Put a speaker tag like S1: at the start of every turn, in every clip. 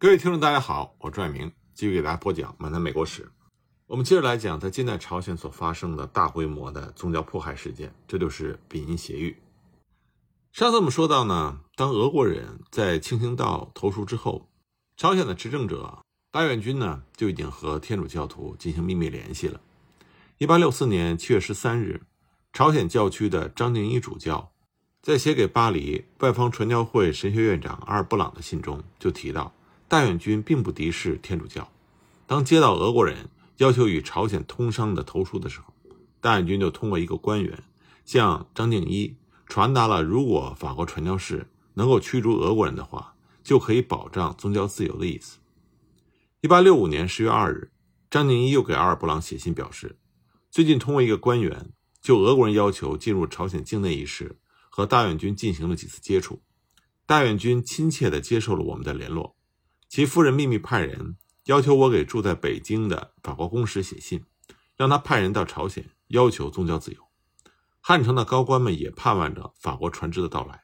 S1: 各位听众，大家好，我朱爱明继续给大家播讲《满谈美国史》。我们接着来讲在近代朝鲜所发生的大规模的宗教迫害事件，这就是比音协议。上次我们说到呢，当俄国人在清兴道投书之后，朝鲜的执政者大院军呢就已经和天主教徒进行秘密联系了。一八六四年七月十三日，朝鲜教区的张敬一主教在写给巴黎外方传教会神学院长阿尔布朗的信中就提到。大院军并不敌视天主教。当接到俄国人要求与朝鲜通商的投书的时候，大院军就通过一个官员向张敬一传达了：如果法国传教士能够驱逐俄国人的话，就可以保障宗教自由的意思。一八六五年十月二日，张敬一又给阿尔布朗写信表示，最近通过一个官员就俄国人要求进入朝鲜境内一事和大院军进行了几次接触，大院军亲切地接受了我们的联络。其夫人秘密派人要求我给住在北京的法国公使写信，让他派人到朝鲜要求宗教自由。汉城的高官们也盼望着法国船只的到来，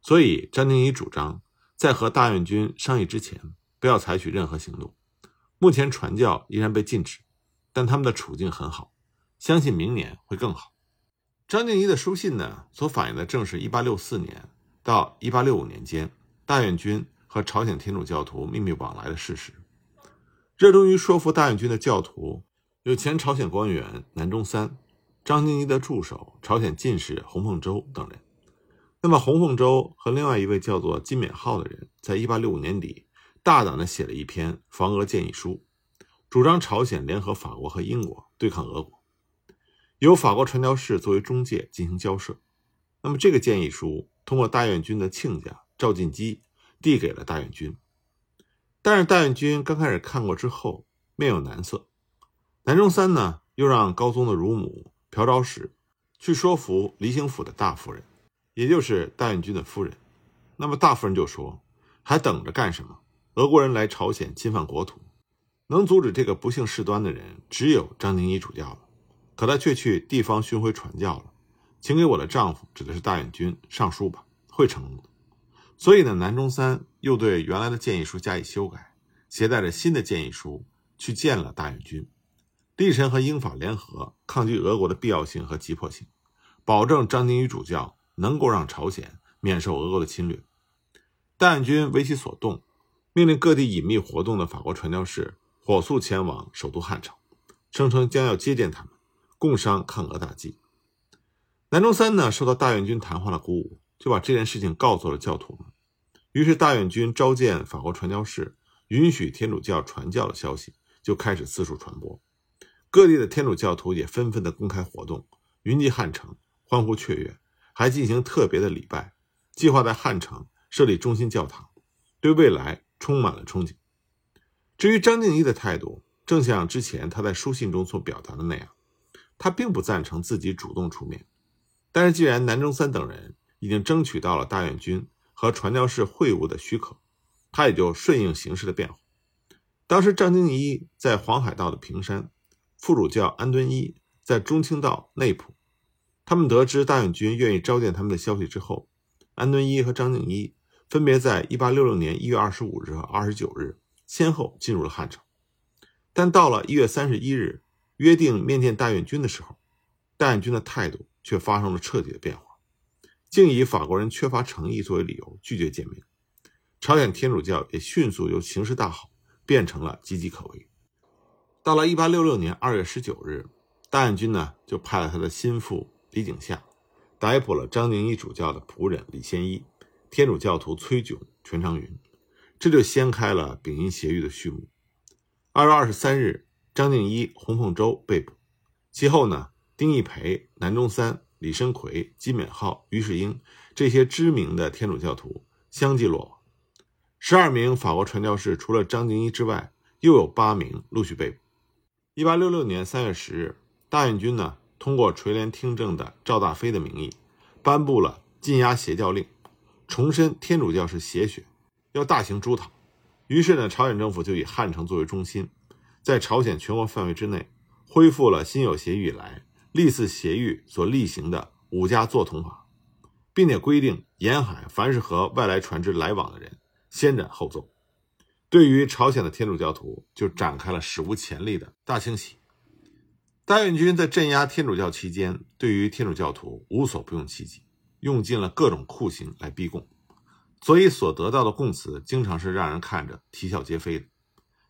S1: 所以张敬一主张在和大院军商议之前不要采取任何行动。目前传教依然被禁止，但他们的处境很好，相信明年会更好。张敬一的书信呢，所反映的正是1864年到1865年间大院军。和朝鲜天主教徒秘密往来的事实，热衷于说服大院军的教徒有前朝鲜官员南中三、张敬一的助手朝鲜进士洪凤洲等人。那么，洪凤洲和另外一位叫做金勉浩的人，在一八六五年底大胆地写了一篇防俄建议书，主张朝鲜联合法国和英国对抗俄国，由法国传教士作为中介进行交涉。那么，这个建议书通过大院军的亲家赵进基。递给了大院军，但是大院军刚开始看过之后面有难色。南中三呢，又让高宗的乳母朴昭使去说服离兴府的大夫人，也就是大院军的夫人。那么大夫人就说：“还等着干什么？俄国人来朝鲜侵犯国土，能阻止这个不幸事端的人，只有张宁一主教了。可他却去地方巡回传教了，请给我的丈夫，指的是大院军上书吧，会成功的。”所以呢，南中三又对原来的建议书加以修改，携带着新的建议书去见了大院军，力陈和英法联合抗击俄国的必要性和急迫性，保证张敬一主教能够让朝鲜免受俄国的侵略。大院军为其所动，命令各地隐秘活动的法国传教士火速前往首都汉城，声称将要接见他们，共商抗俄大计。南中三呢，受到大院军谈话的鼓舞。就把这件事情告诉了教徒们，于是大院军召见法国传教士，允许天主教传教的消息就开始四处传播，各地的天主教徒也纷纷的公开活动，云集汉城，欢呼雀跃，还进行特别的礼拜，计划在汉城设立中心教堂，对未来充满了憧憬。至于张敬一的态度，正像之前他在书信中所表达的那样，他并不赞成自己主动出面，但是既然南中三等人。已经争取到了大院军和传教士会晤的许可，他也就顺应形势的变化。当时张敬一在黄海道的平山，副主教安敦一在中清道内浦。他们得知大院军愿意召见他们的消息之后，安敦一和张敬一分别在1866年1月25日和29日先后进入了汉城。但到了1月31日约定面见大院军的时候，大院军的态度却发生了彻底的变化。竟以法国人缺乏诚意作为理由拒绝见面，朝鲜天主教也迅速由形势大好变成了岌岌可危。到了1866年2月19日，大院军呢就派了他的心腹李景夏逮捕了张敬一主教的仆人李先一、天主教徒崔炯、全长云，这就掀开了丙寅协议的序幕。2月23日，张敬一、洪凤洲被捕，其后呢，丁义培、南中三。李申奎、金敏浩、于世英这些知名的天主教徒相继落网，十二名法国传教士除了张敬一之外，又有八名陆续被捕。一八六六年三月十日，大院军呢通过垂帘听政的赵大飞的名义，颁布了禁压邪教令，重申天主教是邪学，要大行诛讨。于是呢，朝鲜政府就以汉城作为中心，在朝鲜全国范围之内，恢复了新有协议以来。历次协议所例行的五家作统法，并且规定沿海凡是和外来船只来往的人，先斩后奏。对于朝鲜的天主教徒就展开了史无前例的大清洗。大院军在镇压天主教期间，对于天主教徒无所不用其极，用尽了各种酷刑来逼供，所以所得到的供词经常是让人看着啼笑皆非的。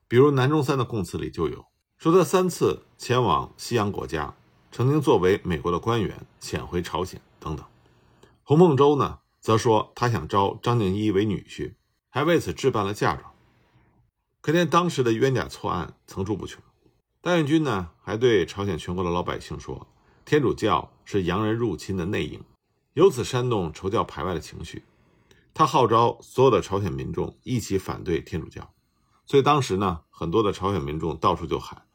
S1: 比如南中三的供词里就有说他三次前往西洋国家，曾经作为美国的官员潜回朝鲜等等。洪孟周呢，则说他想招张敬一为女婿，还为此置办了嫁妆。可见当时的冤假错案层出不穷。大院军呢，还对朝鲜全国的老百姓说，天主教是洋人入侵的内应，由此煽动仇教排外的情绪。他号召所有的朝鲜民众一起反对天主教，所以当时呢，很多的朝鲜民众到处就喊：“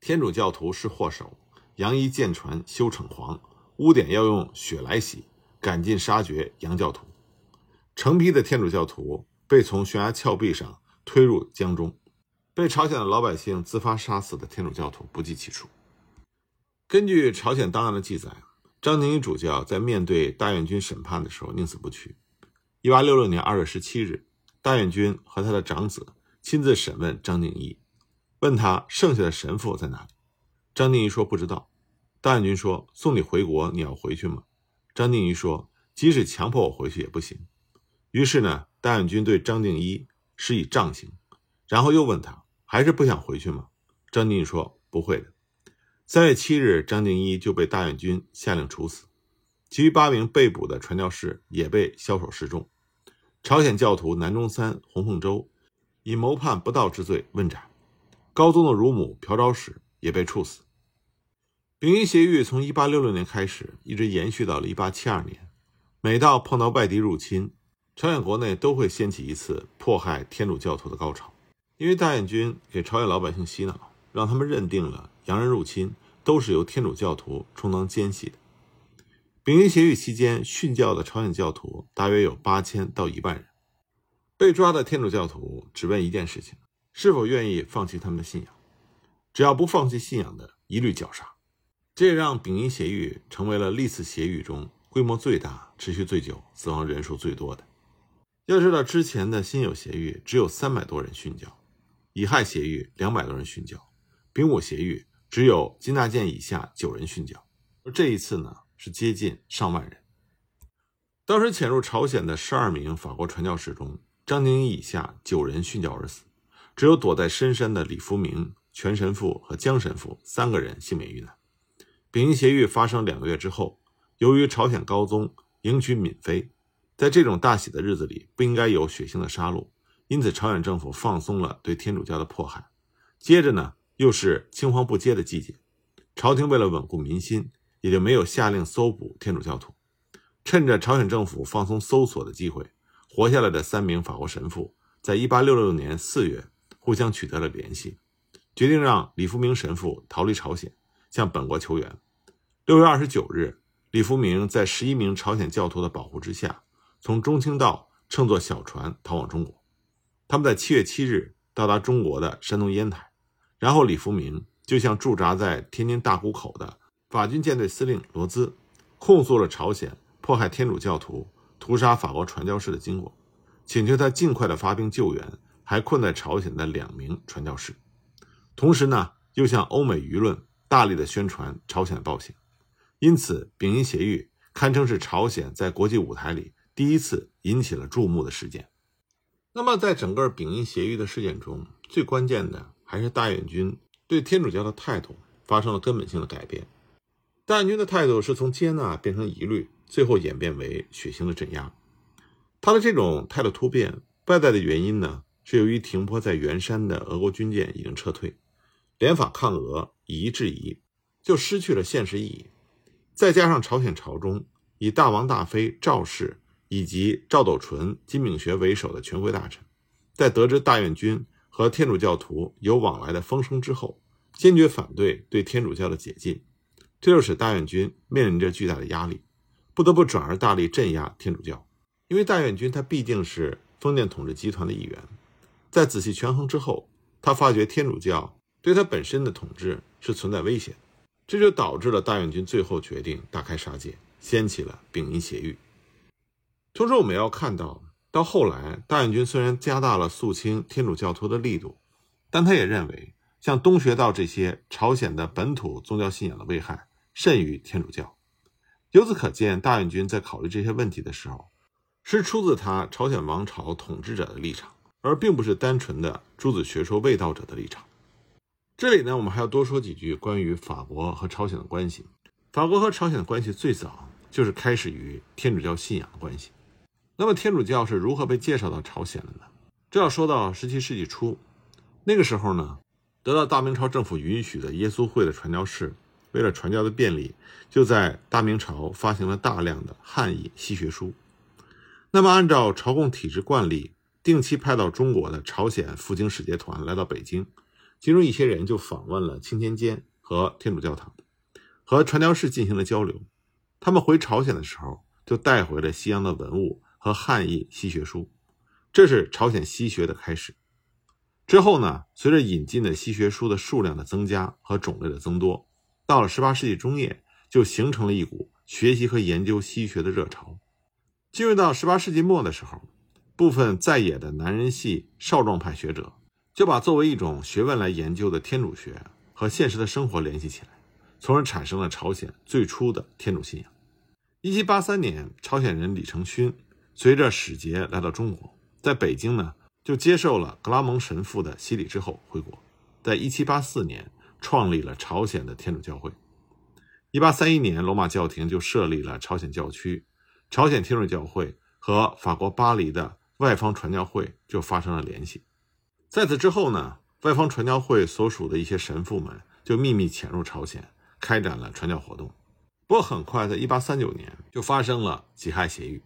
S1: 天主教徒是祸首，洋衣舰船修惩黄，污点要用血来洗，赶尽杀绝洋教徒。”成批的天主教徒被从悬崖峭壁上。推入江中，被朝鲜的老百姓自发杀死的天主教徒不计其数。根据朝鲜档案的记载，张敬一主教在面对大院军审判的时候宁死不屈。一八六六年二月十七日，大院军和他的长子亲自审问张敬一，问他剩下的神父在哪里。张定一说不知道。大院军说送你回国，你要回去吗？张定一说即使强迫我回去也不行。于是呢，大院军对张定一。施以杖刑，然后又问他还是不想回去吗？张定一说不会的。三月七日，张定一就被大院军下令处死，其余八名被捕的传教士也被枭首示众。朝鲜教徒南中三、洪凤洲以谋叛不道之罪问斩，高宗的乳母朴昭史也被处死。丙一协议从一八六六年开始，一直延续到了一八七二年。每到碰到外敌入侵，朝鲜国内都会掀起一次迫害天主教徒的高潮，因为大眼军给朝鲜老百姓洗脑，让他们认定了洋人入侵都是由天主教徒充当奸细的。丙一协议期间，殉教的朝鲜教徒大约有八千到一万人。被抓的天主教徒只问一件事情：是否愿意放弃他们的信仰？只要不放弃信仰的，一律绞杀。这也让丙寅协议成为了历次协议中规模最大、持续最久、死亡人数最多的。要知道，之前的辛酉协狱只有三百多人殉教，乙亥协狱两百多人殉教，丙午协狱只有金大建以下九人殉教，而这一次呢是接近上万人。当时潜入朝鲜的十二名法国传教士中，张宁以下九人殉教而死，只有躲在深山的李福明、全神父和江神父三个人幸免遇难。丙寅协狱发生两个月之后，由于朝鲜高宗迎娶闵妃。在这种大喜的日子里，不应该有血腥的杀戮，因此朝鲜政府放松了对天主教的迫害。接着呢，又是青黄不接的季节，朝廷为了稳固民心，也就没有下令搜捕天主教徒。趁着朝鲜政府放松搜索的机会，活下来的三名法国神父，在1866年4月互相取得了联系，决定让李福明神父逃离朝鲜，向本国求援。6月29日，李福明在十一名朝鲜教徒的保护之下。从中清道乘坐小船逃往中国，他们在七月七日到达中国的山东烟台，然后李福明就向驻扎在天津大沽口的法军舰队司令罗兹控诉了朝鲜迫害天主教徒、屠杀法国传教士的经过，请求他尽快的发兵救援还困在朝鲜的两名传教士，同时呢又向欧美舆论大力的宣传朝鲜的暴行，因此丙寅协议堪称是朝鲜在国际舞台里。第一次引起了注目的事件。那么，在整个丙寅协议的事件中，最关键的还是大院军对天主教的态度发生了根本性的改变。大院军的态度是从接纳变成疑虑，最后演变为血腥的镇压。他的这种态度突变，外在的原因呢，是由于停泊在元山的俄国军舰已经撤退，联法抗俄以夷制夷，就失去了现实意义。再加上朝鲜朝中以大王大妃赵氏。以及赵斗淳、金炳学为首的权贵大臣，在得知大院军和天主教徒有往来的风声之后，坚决反对对天主教的解禁，这就使大院军面临着巨大的压力，不得不转而大力镇压天主教。因为大院军他毕竟是封建统治集团的一员，在仔细权衡之后，他发觉天主教对他本身的统治是存在危险，这就导致了大院军最后决定大开杀戒，掀起了丙寅协狱。同时，我们要看到，到后来，大院军虽然加大了肃清天主教徒的力度，但他也认为，像东学道这些朝鲜的本土宗教信仰的危害甚于天主教。由此可见，大院军在考虑这些问题的时候，是出自他朝鲜王朝统治者的立场，而并不是单纯的诸子学说卫道者的立场。这里呢，我们还要多说几句关于法国和朝鲜的关系。法国和朝鲜的关系最早就是开始于天主教信仰的关系。那么，天主教是如何被介绍到朝鲜的呢？这要说到十七世纪初，那个时候呢，得到大明朝政府允许的耶稣会的传教士，为了传教的便利，就在大明朝发行了大量的汉译西学书。那么，按照朝贡体制惯例，定期派到中国的朝鲜赴京使节团来到北京。其中一些人就访问了青天监和天主教堂，和传教士进行了交流。他们回朝鲜的时候，就带回了西洋的文物和汉译西学书，这是朝鲜西学的开始。之后呢，随着引进的西学书的数量的增加和种类的增多，到了18世纪中叶，就形成了一股学习和研究西学的热潮。进入到18世纪末的时候，部分在野的男人系少壮派学者。就把作为一种学问来研究的天主学和现实的生活联系起来，从而产生了朝鲜最初的天主信仰。一七八三年，朝鲜人李承勋随着使节来到中国，在北京呢就接受了格拉蒙神父的洗礼之后回国，在一七八四年创立了朝鲜的天主教会。一八三一年，罗马教廷就设立了朝鲜教区，朝鲜天主教会和法国巴黎的外方传教会就发生了联系。在此之后呢，外方传教会所属的一些神父们就秘密潜入朝鲜，开展了传教活动。不过很快，在1839年就发生了己亥协议，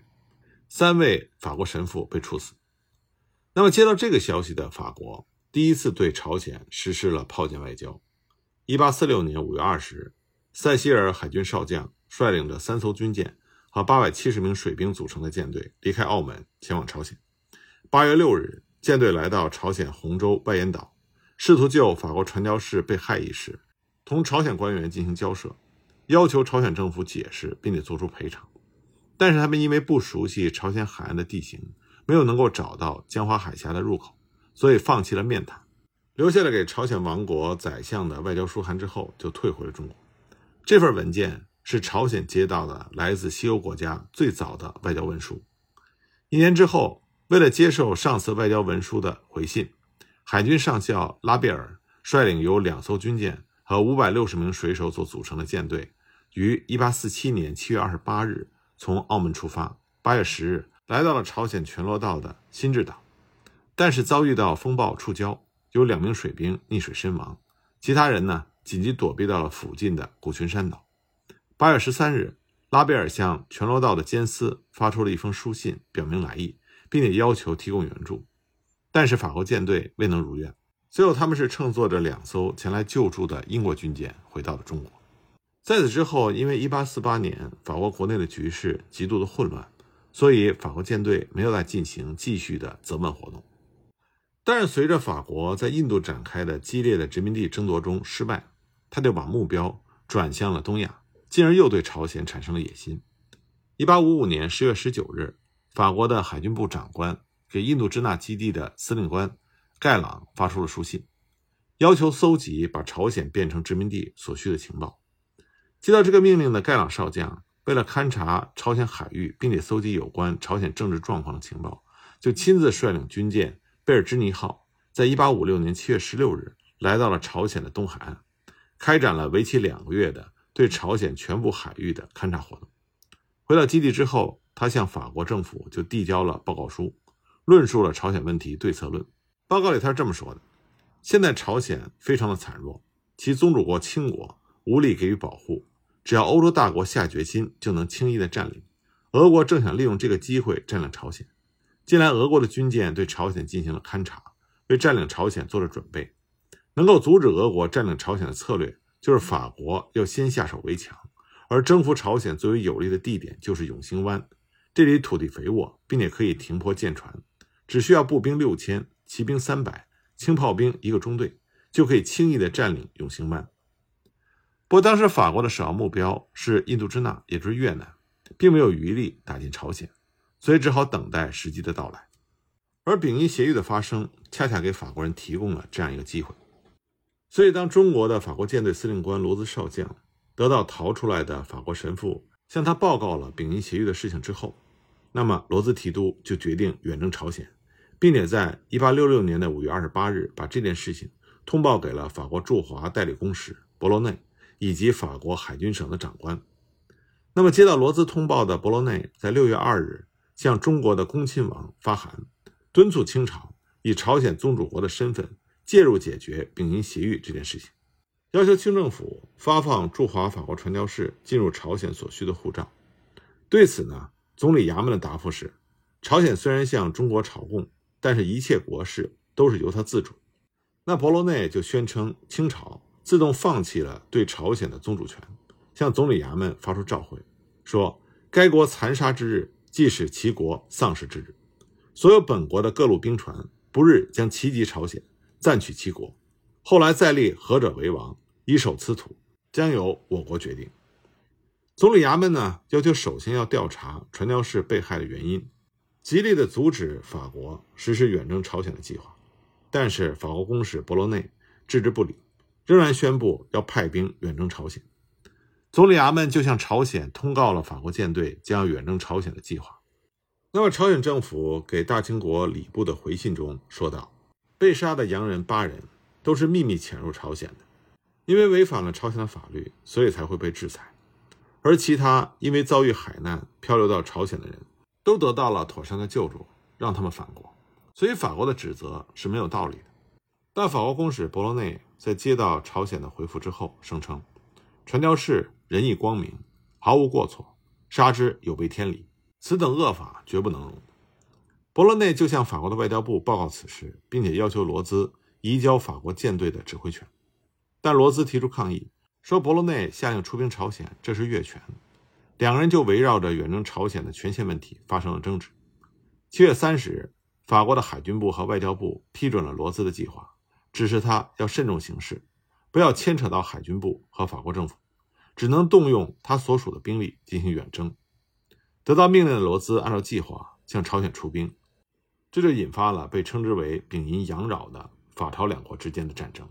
S1: 三位法国神父被处死。那么接到这个消息的法国，第一次对朝鲜实施了炮舰外交。1846年5月20日，塞西尔海军少将率领着三艘军舰和870名水兵组成的舰队离开澳门，前往朝鲜。8月6日。舰队来到朝鲜洪州外岩岛，试图就法国传教士被害一事同朝鲜官员进行交涉，要求朝鲜政府解释并且做出赔偿。但是他们因为不熟悉朝鲜海岸的地形，没有能够找到江华海峡的入口，所以放弃了面谈，留下了给朝鲜王国宰相的外交书函之后，就退回了中国。这份文件是朝鲜接到的来自西欧国家最早的外交文书。一年之后。为了接受上次外交文书的回信，海军上校拉贝尔率领由两艘军舰和五百六十名水手所组成的舰队，于一八四七年七月二十八日从澳门出发，八月十日来到了朝鲜全罗道的新智岛，但是遭遇到风暴触礁，有两名水兵溺水身亡，其他人呢紧急躲避到了附近的古群山岛。八月十三日，拉贝尔向全罗道的监司发出了一封书信，表明来意。并且要求提供援助，但是法国舰队未能如愿。最后，他们是乘坐着两艘前来救助的英国军舰回到了中国。在此之后，因为1848年法国国内的局势极度的混乱，所以法国舰队没有再进行继续的责问活动。但是，随着法国在印度展开的激烈的殖民地争夺中失败，他就把目标转向了东亚，进而又对朝鲜产生了野心。1855年10月19日。法国的海军部长官给印度支那基地的司令官盖朗发出了书信，要求搜集把朝鲜变成殖民地所需的情报。接到这个命令的盖朗少将，为了勘察朝鲜海域，并且搜集有关朝鲜政治状况的情报，就亲自率领军舰贝尔芝尼号，在1856年7月16日来到了朝鲜的东海岸，开展了为期两个月的对朝鲜全部海域的勘察活动。回到基地之后。他向法国政府就递交了报告书，论述了朝鲜问题对策论。报告里他是这么说的：现在朝鲜非常的惨弱，其宗主国清国无力给予保护，只要欧洲大国下决心，就能轻易的占领。俄国正想利用这个机会占领朝鲜。近来俄国的军舰对朝鲜进行了勘察，为占领朝鲜做了准备。能够阻止俄国占领朝鲜的策略，就是法国要先下手为强，而征服朝鲜最为有利的地点就是永兴湾。这里土地肥沃，并且可以停泊舰船，只需要步兵六千，骑兵三百，轻炮兵一个中队，就可以轻易地占领永兴湾。不过，当时法国的首要目标是印度支那，也就是越南，并没有余力打进朝鲜，所以只好等待时机的到来。而丙寅协议的发生，恰恰给法国人提供了这样一个机会。所以，当中国的法国舰队司令官罗兹少将得到逃出来的法国神父向他报告了丙寅协议的事情之后，那么罗兹提督就决定远征朝鲜，并且在1866年的5月28日把这件事情通报给了法国驻华代理公使博罗内以及法国海军省的长官。那么，接到罗兹通报的博罗内在6月2日向中国的恭亲王发函，敦促清朝以朝鲜宗主国的身份。介入解决丙寅协议这件事情，要求清政府发放驻华法国传教士进入朝鲜所需的护照。对此呢，总理衙门的答复是：朝鲜虽然向中国朝贡，但是一切国事都是由他自主。那博罗内就宣称清朝自动放弃了对朝鲜的宗主权，向总理衙门发出召回，说该国残杀之日，即使其国丧失之日。所有本国的各路兵船，不日将齐集朝鲜。暂取其国，后来再立何者为王，以守此土，将由我国决定。总理衙门呢，要求首先要调查传教士被害的原因，极力的阻止法国实施远征朝鲜的计划。但是法国公使博罗内置之不理，仍然宣布要派兵远征朝鲜。总理衙门就向朝鲜通告了法国舰队将要远征朝鲜的计划。那么朝鲜政府给大清国礼部的回信中说道。被杀的洋人八人都是秘密潜入朝鲜的，因为违反了朝鲜的法律，所以才会被制裁。而其他因为遭遇海难漂流到朝鲜的人，都得到了妥善的救助，让他们返国。所以法国的指责是没有道理的。但法国公使博罗内在接到朝鲜的回复之后，声称传教士仁义光明，毫无过错，杀之有违天理，此等恶法绝不能容。博罗内就向法国的外交部报告此事，并且要求罗兹移交法国舰队的指挥权，但罗兹提出抗议，说博罗内下令出兵朝鲜，这是越权。两个人就围绕着远征朝鲜的权限问题发生了争执。七月三十日，法国的海军部和外交部批准了罗兹的计划，指示他要慎重行事，不要牵扯到海军部和法国政府，只能动用他所属的兵力进行远征。得到命令的罗兹按照计划向朝鲜出兵。这就引发了被称之为“丙寅阳扰”的法朝两国之间的战争。